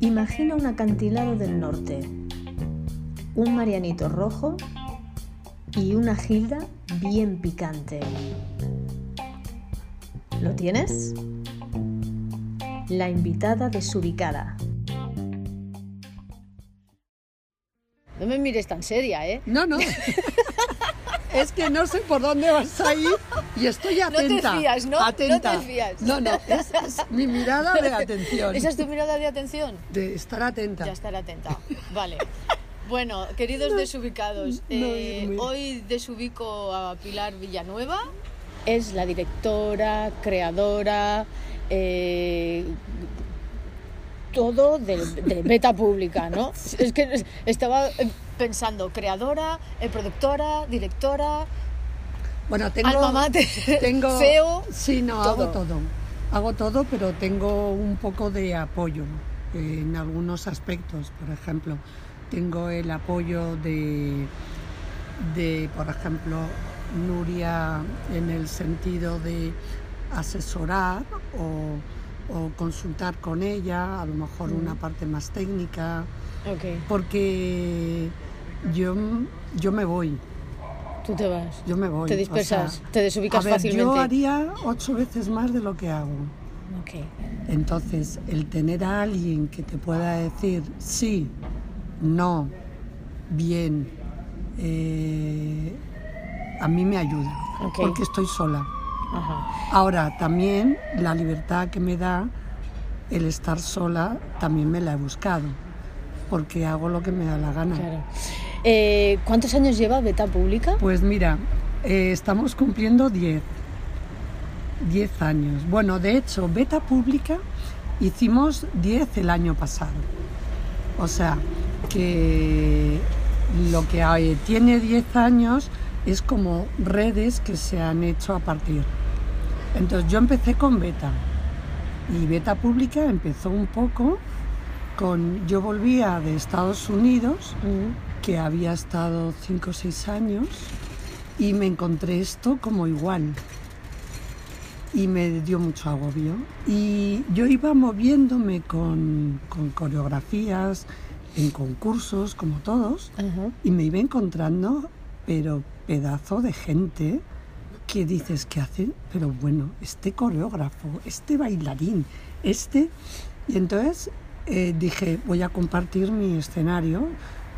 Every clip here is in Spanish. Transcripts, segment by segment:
Imagina un acantilado del norte, un marianito rojo y una gilda bien picante. ¿Lo tienes? La invitada desubicada. No me mires tan seria, ¿eh? No, no. es que no sé por dónde vas a ir y estoy atenta. No te fías, ¿no? Atenta. No te fías. No, no, es, es mi mirada de atención. ¿Esa es tu mirada de atención? De estar atenta. Ya estar atenta. Vale. Bueno, queridos desubicados, eh, hoy desubico a Pilar Villanueva. Es la directora, creadora, eh, todo de, de Beta Pública, ¿no? Es que estaba eh, pensando, creadora, eh, productora, directora, Bueno, tengo. alma mater, tengo CEO. Sí, no, todo. hago todo. Hago todo, pero tengo un poco de apoyo en algunos aspectos. Por ejemplo, tengo el apoyo de, de, por ejemplo, Nuria en el sentido de asesorar o, o consultar con ella, a lo mejor una parte más técnica, porque yo, yo me voy. tú te vas. Yo me voy. Te o dispersas, sea, te desubicas a ver, fácilmente. Yo haría ocho veces más de lo que hago. Entonces, el tener a alguien que te pueda decir sí, no, bien, eh, a mí me ayuda, porque estoy sola. Ajá. Ahora, también la libertad que me da el estar sola, también me la he buscado, porque hago lo que me da la gana. Claro. Eh, ¿Cuántos años lleva Beta Pública? Pues mira, eh, estamos cumpliendo 10. 10 años. Bueno, de hecho, Beta Pública hicimos 10 el año pasado. O sea, que lo que hay- tiene 10 años es como redes que se han hecho a partir. Entonces yo empecé con Beta y Beta Pública empezó un poco con... Yo volvía de Estados Unidos que había estado 5 o 6 años y me encontré esto como igual. Y me dio mucho agobio. Y yo iba moviéndome con, con coreografías, en concursos, como todos, y me iba encontrando, pero pedazo de gente que dices, ¿qué hacen? Pero bueno, este coreógrafo, este bailarín, este... Y entonces eh, dije, voy a compartir mi escenario,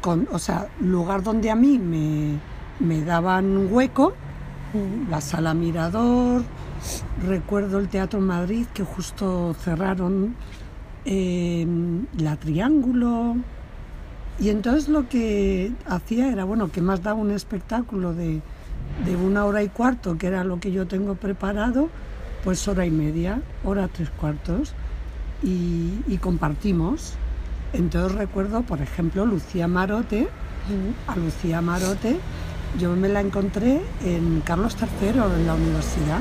con, o sea, lugar donde a mí me, me daban hueco, la sala Mirador, recuerdo el Teatro Madrid que justo cerraron, eh, la Triángulo, y entonces lo que hacía era, bueno, que más daba un espectáculo de, de una hora y cuarto, que era lo que yo tengo preparado, pues hora y media, hora tres cuartos, y, y compartimos. Entonces recuerdo, por ejemplo, Lucía Marote, a Lucía Marote, yo me la encontré en Carlos III, en la universidad,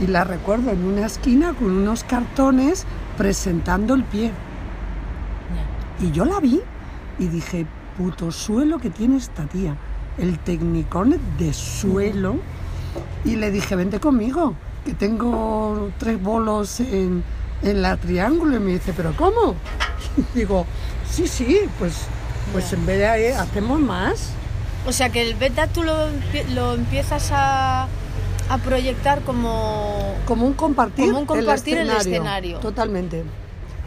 y la recuerdo en una esquina con unos cartones presentando el pie. Y yo la vi y dije, puto suelo que tiene esta tía, el tecnicón de suelo. Y le dije, vente conmigo, que tengo tres bolos en, en la triángulo. Y me dice, ¿pero cómo? Y digo, sí, sí, pues, pues en vez de eh, hacemos más. O sea que el beta tú lo, lo empiezas a, a proyectar como... Como un compartir, Como un compartir el escenario. Totalmente.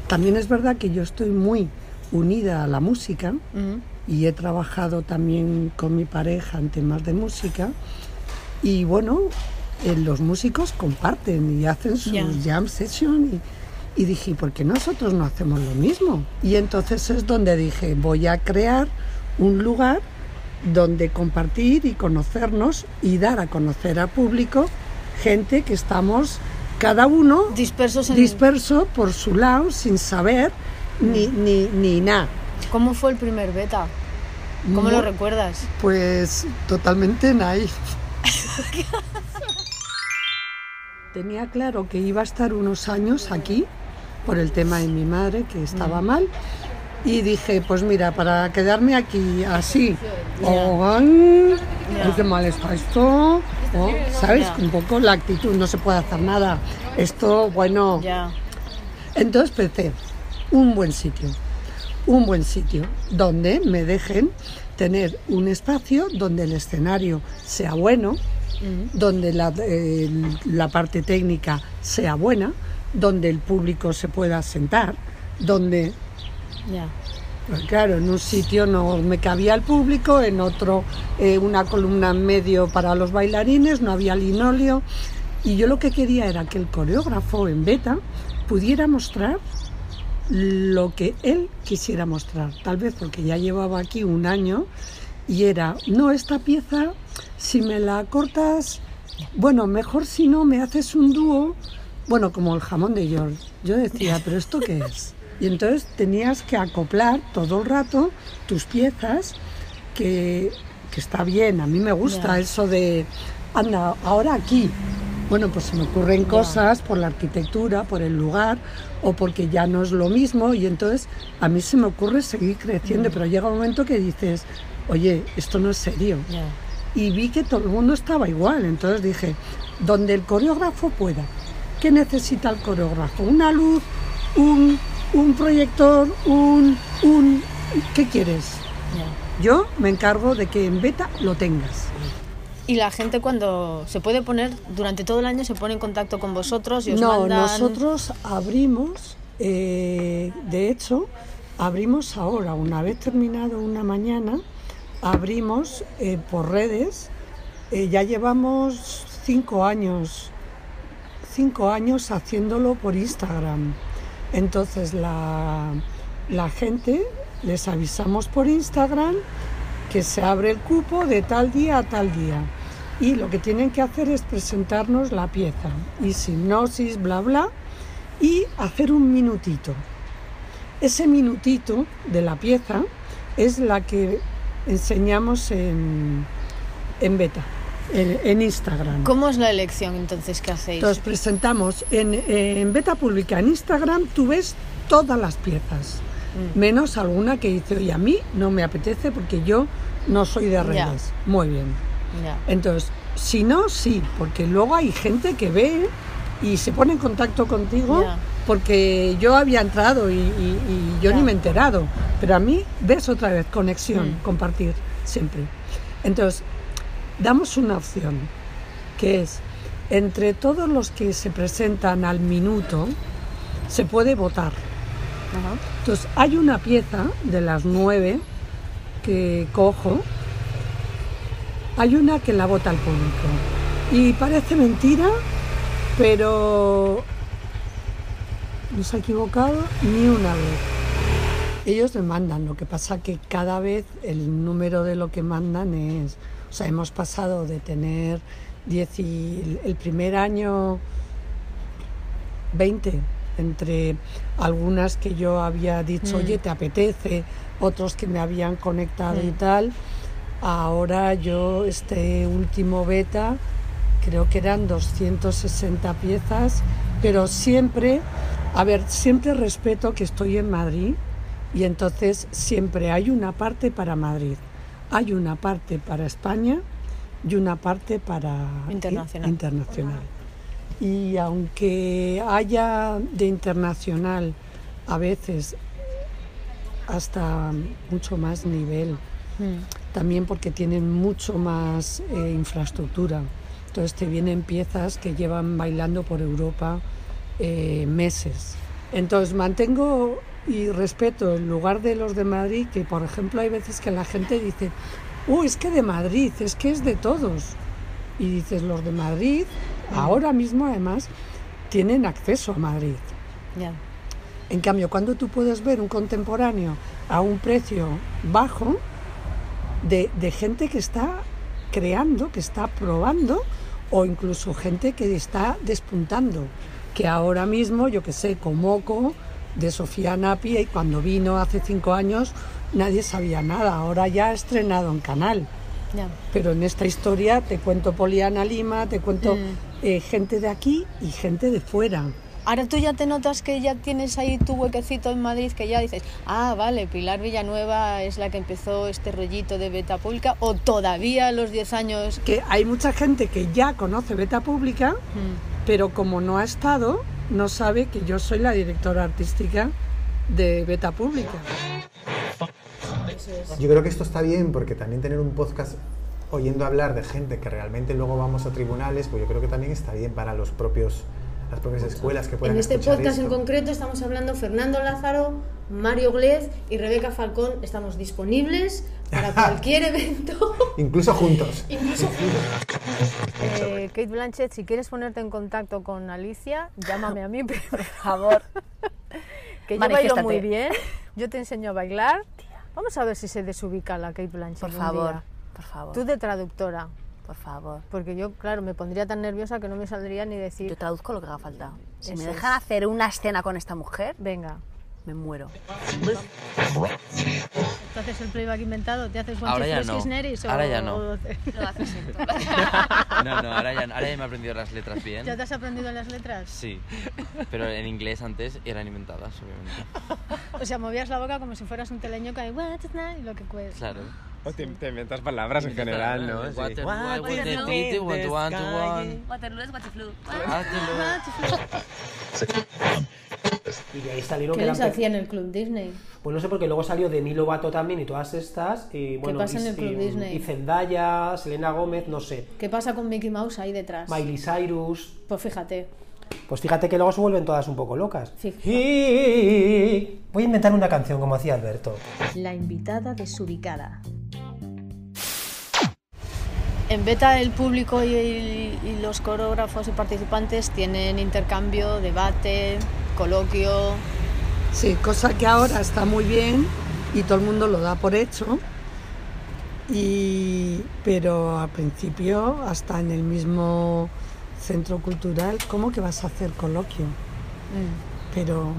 También es verdad que yo estoy muy unida a la música. Y he trabajado también con mi pareja en temas de música y bueno, eh, los músicos comparten y hacen sus Ya. jam session y, y dije, ¿por qué nosotros no hacemos lo mismo? Y entonces es donde dije, voy a crear un lugar donde compartir y conocernos y dar a conocer al público gente que estamos cada uno Dispersos en... disperso por su lado sin saber ni, ni, ni nada. ¿Cómo fue el primer beta? ¿Cómo lo recuerdas? Pues totalmente naif. Tenía claro que iba a estar unos años aquí por el tema de mi madre que estaba mal y dije, pues mira, para quedarme aquí así, o, Ya. Ya. Ay, qué mal está esto. ¿no? ¿Sabes? Un poco la actitud, no se puede hacer nada. Esto, bueno. Ya. Entonces pensé, un buen sitio, un buen sitio donde me dejen tener un espacio donde el escenario sea bueno, donde la, eh, la parte técnica sea buena, donde el público se pueda sentar, donde pues claro, en un sitio no me cabía el público, en otro eh, una columna en medio para los bailarines, no había linóleo. Y yo lo que quería era que el coreógrafo en beta pudiera mostrar lo que él quisiera mostrar. Tal vez porque ya llevaba aquí un año y era, no, esta pieza, si me la cortas, bueno, mejor si no me haces un dúo, bueno, como el jamón de York. Yo decía, pero ¿esto qué es? Y entonces tenías que acoplar todo el rato tus piezas, que, que está bien, a mí me gusta eso de, anda, ahora aquí. Bueno, pues se me ocurren cosas por la arquitectura, por el lugar, o porque ya no es lo mismo, y entonces a mí se me ocurre seguir creciendo, pero llega un momento que dices, oye, esto no es serio y vi que todo el mundo estaba igual. Entonces dije, donde el coreógrafo pueda. ¿Qué necesita el coreógrafo? ¿Una luz? ¿Un, un proyector? ¿Un, un... ¿Qué quieres? Yo me encargo de que en beta lo tengas. Y la gente cuando se puede poner, durante todo el año se pone en contacto con vosotros y os No, mandan... nosotros abrimos, eh, de hecho, abrimos ahora, una vez terminado una mañana, abrimos eh, por redes, eh, ya llevamos cinco años, cinco años haciéndolo por Instagram. Entonces la, la gente les avisamos por Instagram que se abre el cupo de tal día a tal día. Y lo que tienen que hacer es presentarnos la pieza y hipnosis, bla, bla, y hacer un minutito. Ese minutito de la pieza es la que enseñamos en, en beta, en, en Instagram. ¿Cómo es la elección entonces que hacéis? Entonces presentamos en, en beta pública, en Instagram, tú ves todas las piezas, Mm. menos alguna que dice, oye, a mí no me apetece porque yo no soy de redes. Muy bien. Entonces, si no, sí, porque luego hay gente que ve y se pone en contacto contigo porque yo había entrado y, y- y yo ni me he enterado. Pero a mí ves otra vez, conexión, Mm. compartir, siempre. Entonces, damos una opción, que es, entre todos los que se presentan al minuto, se puede votar. Entonces, hay una pieza de las nueve que cojo, hay una que la vota el público. Y parece mentira, pero no se ha equivocado ni una vez. Ellos me mandan, lo que pasa que cada vez el número de lo que mandan es, o sea, hemos pasado de tener 10 y el primer año 20, entre algunas que yo había dicho, Mm. oye, ¿te apetece? Otros que me habían conectado y Mm. tal. Ahora yo, este último beta, creo que eran 260 piezas, pero siempre, a ver, siempre respeto que estoy en Madrid y entonces siempre hay una parte para Madrid, hay una parte para España y una parte para Internacional. internacional. Y aunque haya de internacional a veces hasta mucho más nivel, Mm. También porque tienen mucho más eh, infraestructura. Entonces te vienen piezas que llevan bailando por Europa eh, meses. Entonces mantengo y respeto el lugar de los de Madrid, que por ejemplo hay veces que la gente dice, oh, es que de Madrid, es que es de todos. Y dices, los de Madrid, ahora mismo además, tienen acceso a Madrid. Ya. En cambio, cuando tú puedes ver un contemporáneo a un precio bajo de, de gente que está creando, que está probando, o incluso gente que está despuntando, que ahora mismo, yo que sé, Comoco, de Sofía Napi, y cuando vino hace cinco años nadie sabía nada, ahora ya ha estrenado en canal. Pero en esta historia te cuento Poliana Lima, te cuento Mm. eh, gente de aquí y gente de fuera. Ahora tú ya te notas que ya tienes ahí tu huequecito en Madrid, que ya dices, ah, vale, Pilar Villanueva es la que empezó este rollito de beta pública, o todavía a los 10 años. Que hay mucha gente que ya conoce Beta Pública, Mm. pero como no ha estado, no sabe que yo soy la directora artística de Beta Pública. Yo creo que esto está bien porque también tener un podcast oyendo hablar de gente que realmente luego vamos a tribunales, pues yo creo que también está bien para los propios las propias escuelas que puedan En este podcast en esto. concreto estamos hablando Fernando Lázaro, Mario Glez y Rebeca Falcón. Estamos disponibles para cualquier evento. Incluso juntos. Incluso Eh, Kate Blanchett, si quieres ponerte en contacto con Alicia, llámame a mí, por favor. que yo bailo muy bien, yo te enseño a bailar. Vamos a ver si se desubica la Kate Blanchett. Por favor, día. por favor, Tú de traductora, por favor. porque yo, claro, me pondría tan nerviosa que no me saldría ni decir, Yo traduzco lo que haga falta. Si me dejan es. hacer una escena con esta mujer, venga. me muero. ¿Tú haces el playback inventado? ¿Te haces Ahora ya no. Ahora ya o- no. o- No, no, ahora ya, ahora ya me he aprendido las letras bien. ¿Ya te has aprendido las letras? Sí, pero en inglés antes eran inventadas, obviamente. O sea, movías la boca como si fueras un teleño que "What is that?" y lo que cuesta. Claro. O te, te inventas palabras en general, ¿no? Sí. Waterloo, I the one to one to one. Es Waterloo. Waterloo. Y de ahí salieron ¿Qué que les eran pe- hacía en el Club Disney? Pues no sé, porque luego salió Demi Lovato también y todas estas. Y, bueno, pasa y, en el Club y- Disney? y Zendaya, Selena Gómez, no sé. ¿Qué pasa con Mickey Mouse ahí detrás? Miley Cyrus. Pues fíjate. Pues fíjate que luego se vuelven todas un poco locas. Y- Voy a inventar una canción como hacía Alberto. La invitada desubicada. En beta el público y, y los coreógrafos y participantes tienen intercambio, debate, coloquio. Sí, cosa que ahora está muy bien y todo el mundo lo da por hecho. Y, pero al principio, hasta en el mismo centro cultural, ¿cómo que vas a hacer coloquio? Pero.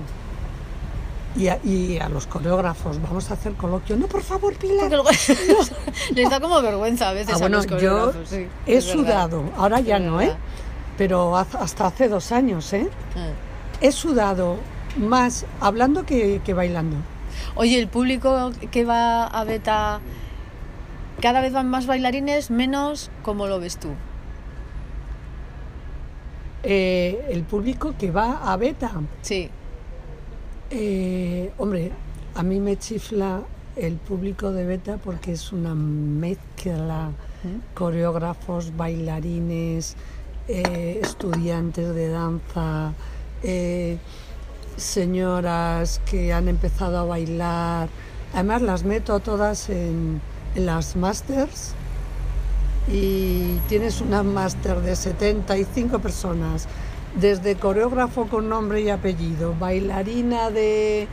Y a, y a los coreógrafos, vamos a hacer coloquio. No, por favor, Pilar. Luego les da como vergüenza a veces Ah, a bueno, los yo sí, he verdad. sudado, ahora ya Es no, ¿eh? Pero hasta hace dos años, ¿eh? Ah. He sudado más hablando que, que bailando. Oye, el público que va a beta, cada vez van más bailarines, menos, ¿cómo lo ves tú? Eh, el público que va a beta, Sí, eh, hombre, a mí me chifla el público de beta porque es una mezcla, coreógrafos, bailarines, eh, estudiantes de danza, eh, señoras que han empezado a bailar. Además las meto todas en, en las masters y tienes una máster de 75 personas, desde coreógrafo con nombre y apellido, bailarina de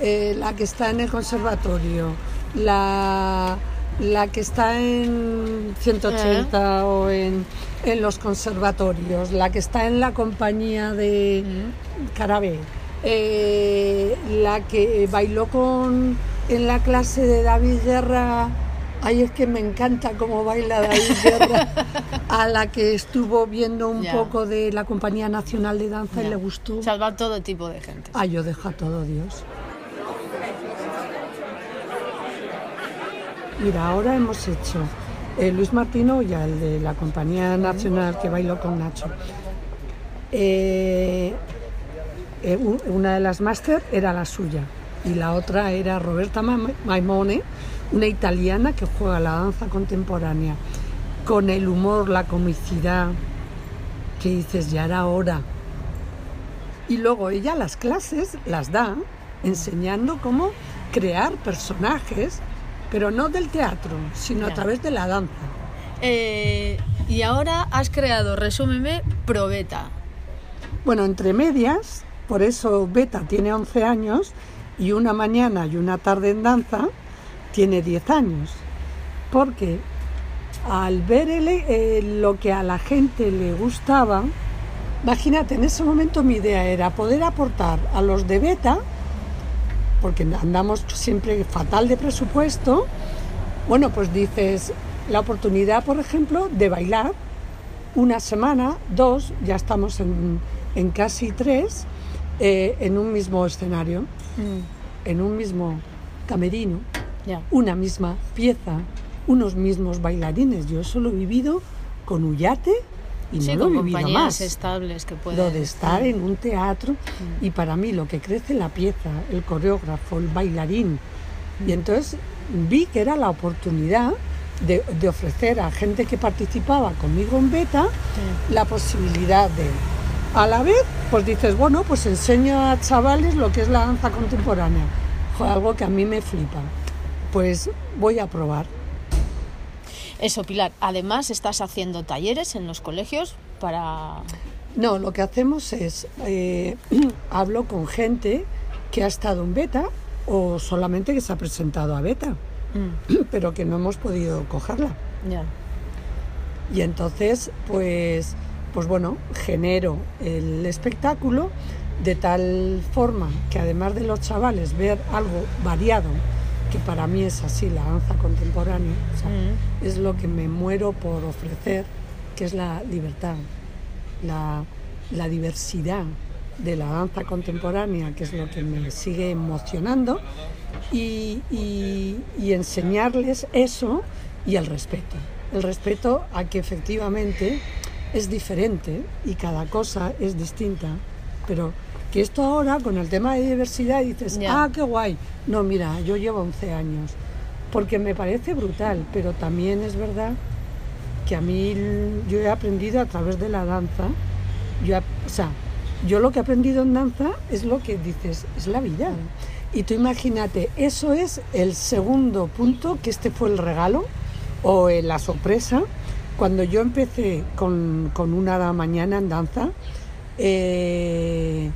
eh, la que está en el conservatorio, la, la que está en 180 o en, en los conservatorios, la que está en la compañía de Carabé, eh, la que bailó con en la clase de David Guerra. Ay, es que me encanta cómo baila David Guerra, a la que estuvo viendo un Ya. poco de la Compañía Nacional de Danza y le gustó. salva todo tipo de gente. Ay, yo dejo a todo Dios. Mira, ahora hemos hecho eh, Luis Martino, ya el de la Compañía Nacional que bailó con Nacho. Eh, eh, una de las máster era la suya y la otra era Roberta Ma- Maimone, una italiana que juega la danza contemporánea con el humor, la comicidad, que dices, ya era hora. Y luego ella las clases las da enseñando cómo crear personajes, pero no del teatro, sino a través de la danza. Eh, y ahora has creado, resúmeme, Probeta. Bueno, entre medias, por eso Beta tiene 11 años y una mañana y una tarde en danza tiene 10 años. Porque al ver el- eh, lo que a la gente le gustaba, imagínate, en ese momento mi idea era poder aportar a los de Beta, porque andamos siempre fatal de presupuesto, bueno, pues dices la oportunidad, por ejemplo, de bailar una semana, dos, ya estamos en, en casi tres, eh, en un mismo escenario, en un mismo camerino, Una misma pieza, unos mismos bailarines. Yo eso lo he vivido con Ullate y Sí, no lo he vivido más. estables que pueden... Lo de estar en un teatro y para mí lo que crece la pieza, el coreógrafo, el bailarín. Y entonces vi que era la oportunidad de, de ofrecer a gente que participaba conmigo en beta la posibilidad de, a la vez, pues dices, bueno, pues enseño a chavales lo que es la danza contemporánea. Algo que a mí me flipa. Pues voy a probar. Eso, Pilar. Además, estás haciendo talleres en los colegios para... No, lo que hacemos es, eh, hablo con gente que ha estado en beta o solamente que se ha presentado a beta, pero que no hemos podido cogerla. Ya. Y entonces, pues, pues bueno, genero el espectáculo de tal forma que además de los chavales ver algo variado, que para mí es así la danza contemporánea, o sea, Mm. es lo que me muero por ofrecer, que es la libertad, la, la diversidad de la danza contemporánea, que es lo que me sigue emocionando, y, y- y enseñarles eso y el respeto. El respeto a que efectivamente es diferente y cada cosa es distinta, pero que esto ahora con el tema de diversidad dices, ah, qué guay. No, mira, yo llevo 11 años, porque me parece brutal, pero también es verdad que a mí yo he aprendido a través de la danza, yo, o sea, yo lo que he aprendido en danza es lo que dices, es la vida. Y tú imagínate, eso es el segundo punto, que este fue el regalo o eh, la sorpresa. Cuando yo empecé con, con una mañana en danza, eh,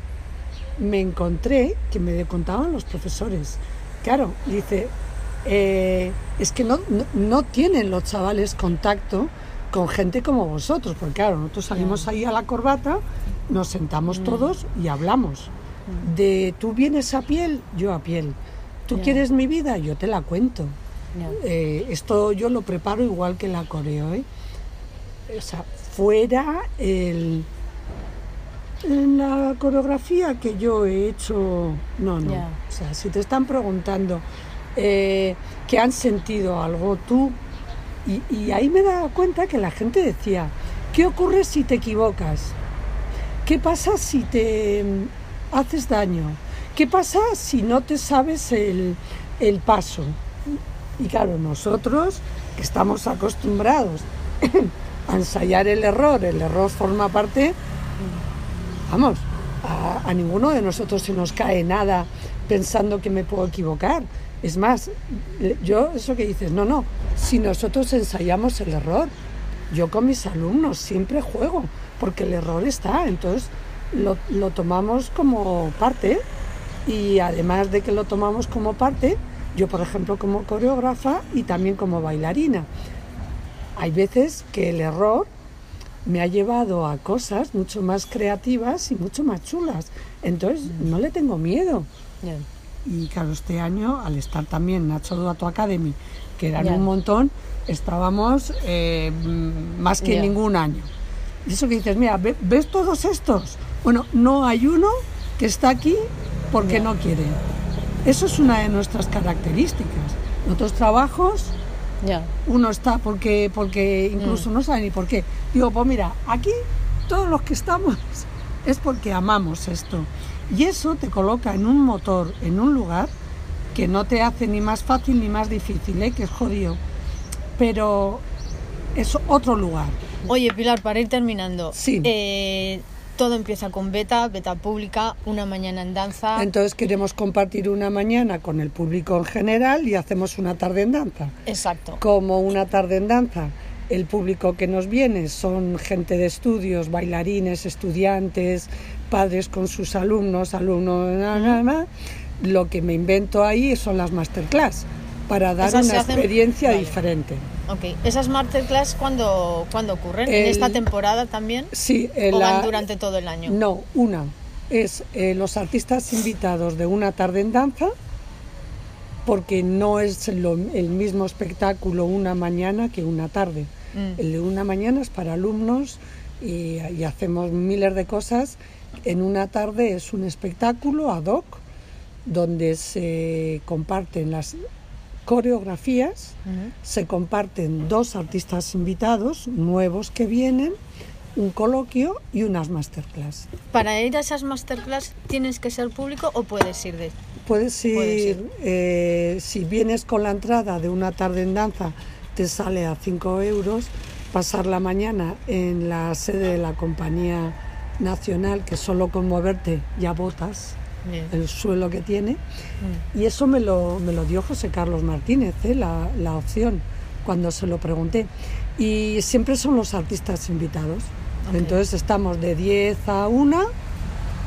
me encontré que me contaban los profesores. Claro, dice, eh, es que no, no, no tienen los chavales contacto con gente como vosotros, porque claro, nosotros salimos ahí a la corbata, nos sentamos todos y hablamos. De tú vienes a piel, yo a piel. Tú quieres mi vida, yo te la cuento. Eh, esto yo lo preparo igual que la coreo. ¿eh? O sea, fuera el, en la coreografía que yo he hecho, no, no. O sea, si te están preguntando eh, que han sentido algo tú, y, y ahí me daba cuenta que la gente decía, ¿qué ocurre si te equivocas? ¿Qué pasa si te mm, haces daño? ¿Qué pasa si no te sabes el, el paso? Y claro, nosotros que estamos acostumbrados a ensayar el error, el error forma parte, vamos, a, ninguno de nosotros se nos cae nada pensando que me puedo equivocar. Es más, yo eso que dices, no, no, si nosotros ensayamos el error, yo con mis alumnos siempre juego, porque el error está, entonces lo, lo tomamos como parte y además de que lo tomamos como parte, yo por ejemplo como coreógrafa y también como bailarina. Hay veces que el error me ha llevado a cosas mucho más creativas y mucho más chulas. Entonces no le tengo miedo. Y claro, este año, al estar también Nacho Duato Academy, que eran un montón, estábamos eh, más que Ya. ningún año. Y eso que dices, mira, ve- ¿ves todos estos? Bueno, no hay uno que está aquí porque no quiere. Eso es una de nuestras características. En otros trabajos Uno está porque, porque incluso no sabe ni por qué. Digo, pues mira, aquí todos los que estamos es porque amamos esto. Y eso te coloca en un motor, en un lugar que no te hace ni más fácil ni más difícil, ¿eh? que es jodido. Pero es otro lugar. Oye, Pilar, para ir terminando. Sí. eh, todo empieza con beta, beta pública, una mañana en danza. Entonces queremos compartir una mañana con el público en general y hacemos una tarde en danza. Exacto. como una tarde en danza. El público que nos viene son gente de estudios, bailarines, estudiantes, padres con sus alumnos, alumnos, na, na, na. Lo que me invento ahí son las masterclass para dar Esas una hacen- experiencia vale. Ok. ¿Esas masterclass cuándo, cuándo ocurren? ¿En esta temporada también? Sí, ¿O la- van durante todo el año? No, una. Es eh, los artistas invitados de una tarde en danza, porque no es lo- el mismo espectáculo una mañana que una tarde. Mm. El de una mañana es para alumnos y, y hacemos miles de cosas. En una tarde es un espectáculo ad hoc donde se comparten las coreografías, se comparten dos artistas invitados nuevos que vienen, un coloquio y unas masterclass. Para ir a esas masterclass tienes que ser público o puedes ir de... Puedes ir, Puedes ir. eh, si vienes con la entrada de una tarde en danza, te sale a 5 euros. Pasar la mañana en la sede de la compañía nacional, que solo con moverte ya botas Bien. el suelo que tiene. Mm. Y eso me lo, me lo dio José Carlos Martínez, ¿eh? la, la opción, cuando se lo pregunté. Y siempre son los artistas invitados. Entonces estamos de 10 a 1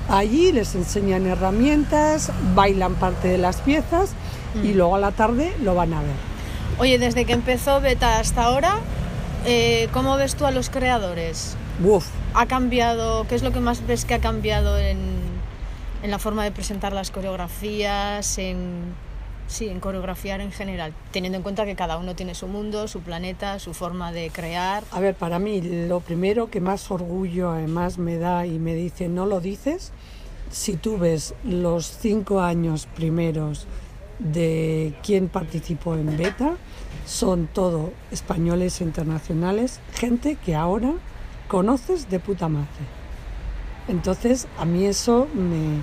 allí, les enseñan herramientas, bailan parte de las piezas y Mm. luego a la tarde lo van a ver. Oye, desde que empezó Beta hasta ahora, eh, ¿cómo ves tú a los creadores? Uf, ¿Ha cambiado? ¿Qué es lo que más ves que ha cambiado en, en la forma de presentar las coreografías, en, sí, en coreografiar en general? Teniendo en cuenta que cada uno tiene su mundo, su planeta, su forma de crear. A ver, para mí lo primero que más orgullo además me da y me dice no lo dices, si tú ves los cinco años primeros de quién participó en Beta, son todo españoles internacionales, gente que ahora conoces de puta madre. Entonces, a mí eso me...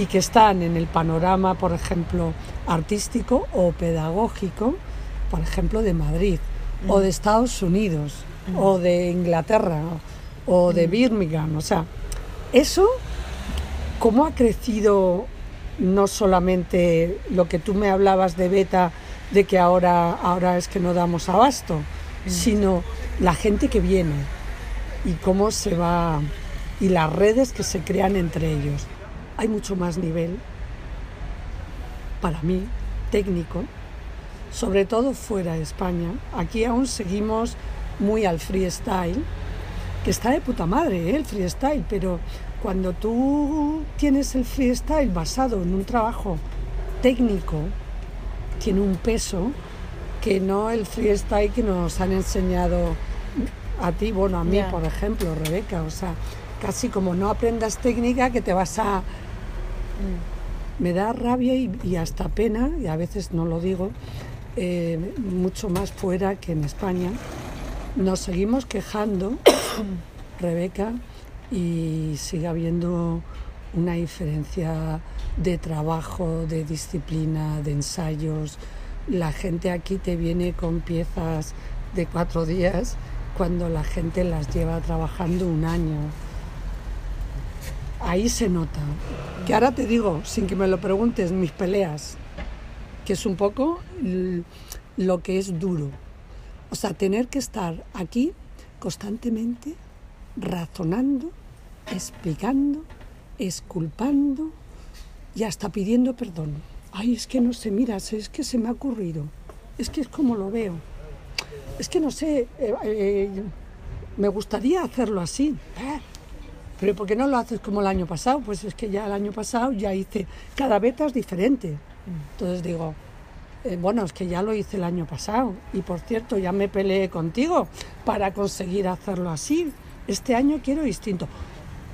y que están en el panorama, por ejemplo, artístico o pedagógico, por ejemplo, de Madrid, o de Estados Unidos, o de Inglaterra, o de Birmingham. O sea, eso, cómo ha crecido no solamente lo que tú me hablabas de Beta, de que ahora, ahora es que no damos abasto, sino la gente que viene y cómo se va y las redes que se crean entre ellos. Hay mucho más nivel, para mí, técnico, sobre todo fuera de España. Aquí aún seguimos muy al freestyle, que está de puta madre ¿eh? el freestyle, pero cuando tú tienes el freestyle basado en un trabajo técnico, tiene un peso que no el freestyle que nos han enseñado a ti, bueno, a mí, por ejemplo, Rebeca, o sea, casi como no aprendas técnica que te vas a... Me da rabia y, hasta pena, y a veces no lo digo, eh, mucho más fuera que en España. Nos seguimos quejando, Rebeca, y sigue habiendo una diferencia de trabajo, de disciplina, de ensayos. La gente aquí te viene con piezas de cuatro días cuando la gente las lleva trabajando un año. Ahí se nota. Que ahora te digo, sin que me lo preguntes, mis peleas, que es un poco lo que es duro. O sea, tener que estar aquí constantemente razonando, explicando, esculpando y hasta pidiendo perdón. Ay, es que no sé, mira, es que se me ha ocurrido. Es que es como lo veo. Es que no sé, eh, eh, me gustaría hacerlo así. Eh, Pero ¿por qué no lo haces como el año pasado? Pues es que ya el año pasado ya hice, cada beta es diferente. Entonces digo, eh, bueno, es que ya lo hice el año pasado. Y por cierto, ya me peleé contigo para conseguir hacerlo así. Este año quiero distinto.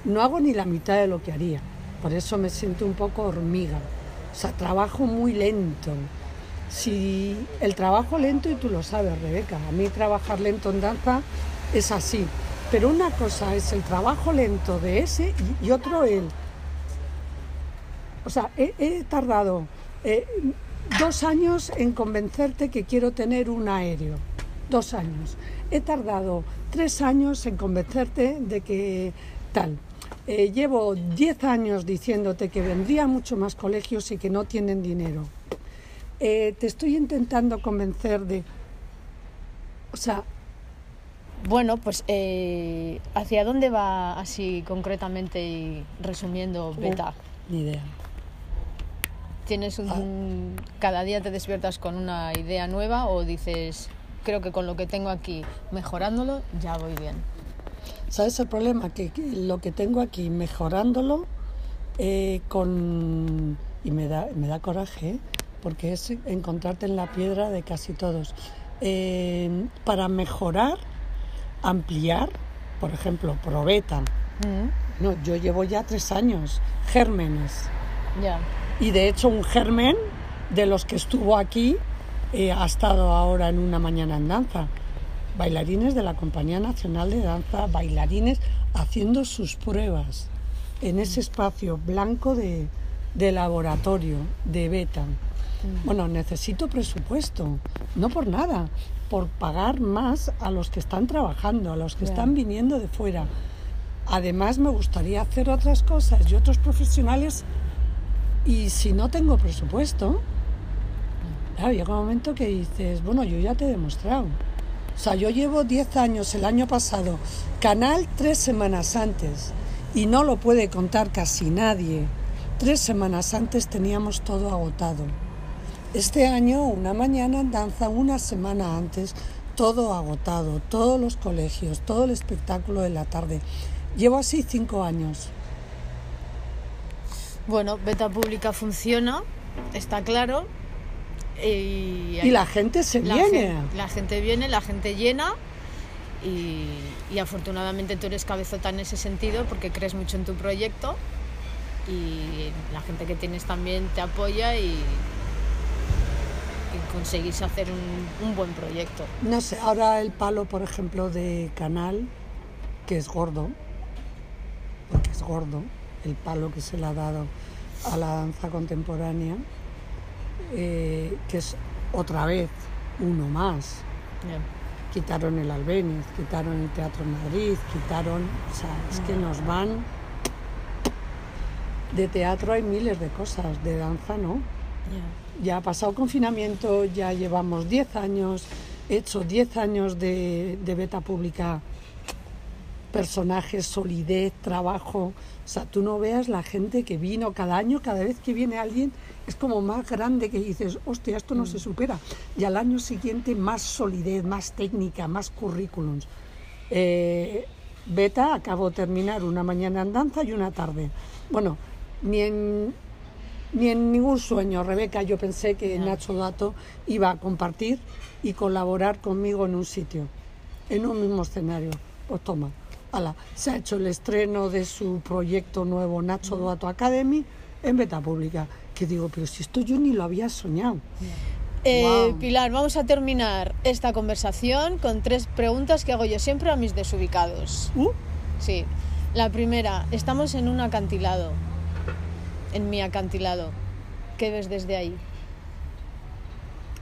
No hago ni la mitad de lo que haría. Por eso me siento un poco hormiga. O sea, trabajo muy lento. Si el trabajo lento, y tú lo sabes, Rebeca, a mí trabajar lento en danza es así. Pero una cosa es el trabajo lento de ese y, y otro el... O sea, he, tardado eh, dos años en convencerte que quiero tener un aéreo. Dos años. He tardado tres años en convencerte de que tal. Eh, llevo diez años diciéndote que vendría mucho más colegios y que no tienen dinero. Eh, te estoy intentando convencer de... O sea, Bueno, pues eh, ¿hacia dónde va así concretamente y resumiendo Beta? ni idea. ¿Tienes un, cada día te despiertas con una idea nueva o dices, creo que con lo que tengo aquí, mejorándolo, ya voy bien? ¿Sabes el problema? Que, lo que tengo aquí, mejorándolo, eh, con... y me da, me da coraje, ¿eh? porque es encontrarte en la piedra de casi todos. Para mejorar ampliar, por ejemplo, Probeta. Mm, No, yo llevo ya tres años, gérmenes. Y de hecho un germen de los que estuvo aquí eh, ha estado ahora en una mañana en danza. Bailarines de la Compañía Nacional de Danza, bailarines haciendo sus pruebas en ese espacio blanco de, de laboratorio, de beta. Bueno, necesito presupuesto, no por nada, por pagar más a los que están trabajando, a los que están viniendo de fuera. Además, me gustaría hacer otras cosas y otros profesionales y si no tengo presupuesto, claro, llega un momento que dices, bueno, yo ya te he demostrado. O sea, yo llevo 10 años el año pasado, canal tres semanas antes, y no lo puede contar casi nadie. Tres semanas antes teníamos todo agotado. Este año, una mañana danza, una semana antes, todo agotado, todos los colegios, todo el espectáculo de la tarde. Llevo así cinco años. Bueno, beta pública funciona, está claro. Y, Y la gente se la viene. la gente viene, la gente llena. Y, y afortunadamente tú eres cabezota en ese sentido porque crees mucho en tu proyecto y la gente que tienes también te apoya y conseguís hacer un, un buen proyecto. No sé, ahora el palo, por ejemplo, de Canal, que es gordo, porque es gordo, el palo que se le ha dado a la danza contemporánea, eh, que es otra vez uno más. Quitaron el Albéniz, quitaron el Teatro Madrid, quitaron, o sea, es que nos van... De teatro hay miles de cosas, de danza no. Ya ha pasado confinamiento, ya llevamos 10 años, he hecho 10 años de, de beta pública, personajes, solidez, trabajo. O sea, tú no veas la gente que vino cada año, cada vez que viene alguien, es como más grande que dices, hostia, esto no se supera. Y al año siguiente más solidez, más técnica, más currículums. Eh, beta, acabo de terminar una mañana en danza y una tarde. Bueno, ni en, ni en ningún sueño, Rebeca, yo pensé que Nacho Dato iba a compartir y colaborar conmigo en un sitio, en un mismo escenario. Pues toma, ala, se ha hecho el estreno de su proyecto nuevo Nacho Dato Academy en beta pública. Que digo, pero si esto yo ni lo había soñado. Eh. Pilar, vamos a terminar esta conversación con tres preguntas que hago yo siempre a mis desubicados. Uh, Sí. La primera, estamos en un acantilado, en mi acantilado. ¿Qué ves desde ahí?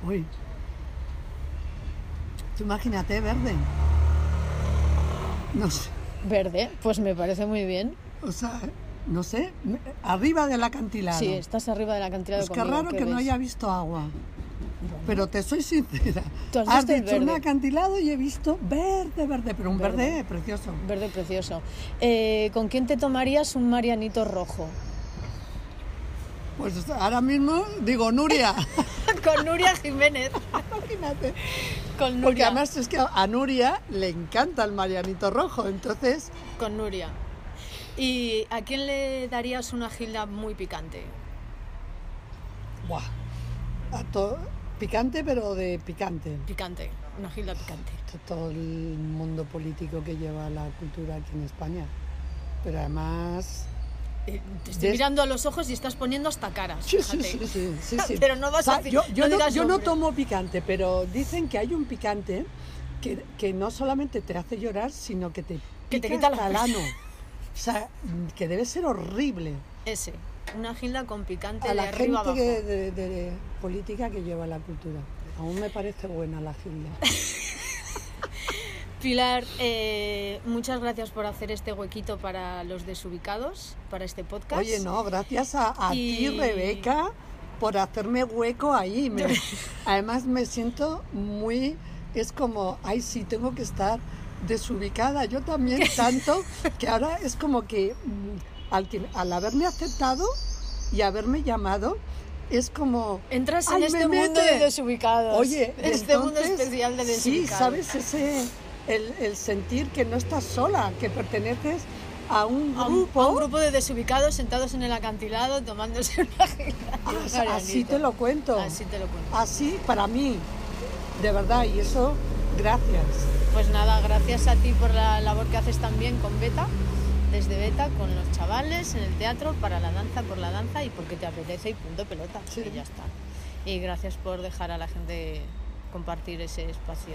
uy. Tú imagínate, verde. No sé. Verde, pues me parece muy bien. O sea, no sé, arriba del acantilado. Sí, estás arriba del acantilado Es que conmigo. raro ¿qué que no haya visto agua. Pero te soy sincera. Tú has el dicho un acantilado y he visto verde, verde, pero un verde, Verde. precioso. Verde precioso. Eh, ¿Con quién te tomarías un marianito rojo? Pues ahora mismo digo Nuria. Con Nuria Jiménez. Imagínate. Con Nuria. Porque además es que a Nuria le encanta el Marianito Rojo. Entonces, Con Nuria. ¿Y a quién le darías una gilda muy picante? ¡buah! A to- picante, pero de picante. Picante, una gilda picante. Todo el mundo político que lleva la cultura aquí en España. Pero además Te estoy Des- mirando a los ojos y estás poniendo hasta caras. Sí, sí, sí, sí, sí, sí. Pero no vas O sea, a decir- yo, yo no yo no nombre. tomo picante, pero dicen que hay un picante que, que no solamente te hace llorar, sino que te Que te pica quita la el ano. O sea, que debe ser horrible Ese, una gilda con picante a de la arriba gente abajo. que- de, de política que lleva la cultura. Aún me parece buena la gilda. Pilar, eh, muchas gracias por hacer este huequito para los desubicados, para este podcast. Oye, no, gracias a, a Y- ti, Rebeca, por hacerme hueco ahí. Me- además me siento muy... Es como, ay, sí, tengo que estar desubicada. Yo también tanto que ahora es como que mm, al, al haberme aceptado y haberme llamado, es como... Entras en ¡Ay, este me mundo mete! de desubicados. Oye, este mundo entonces, especial de Sí, desubicados. sabes, ese... El, el sentir que no estás sola, que perteneces a un A un, grupo. a un grupo de desubicados sentados en el acantilado tomándose una y un Así, te lo cuento. Así te lo cuento. Así para mí, de verdad, y eso Gracias. Pues nada, gracias a ti por la labor que haces también con Beta, desde Beta, con los chavales en el teatro, para la danza, por la danza y porque te apetece y punto pelota. Sí. Y ya está. Y gracias por dejar a la gente compartir ese espacio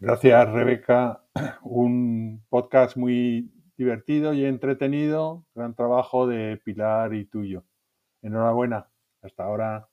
Gracias, Rebeca. Un podcast muy divertido y entretenido. Gran trabajo de Pilar y tuyo. Enhorabuena. Hasta ahora.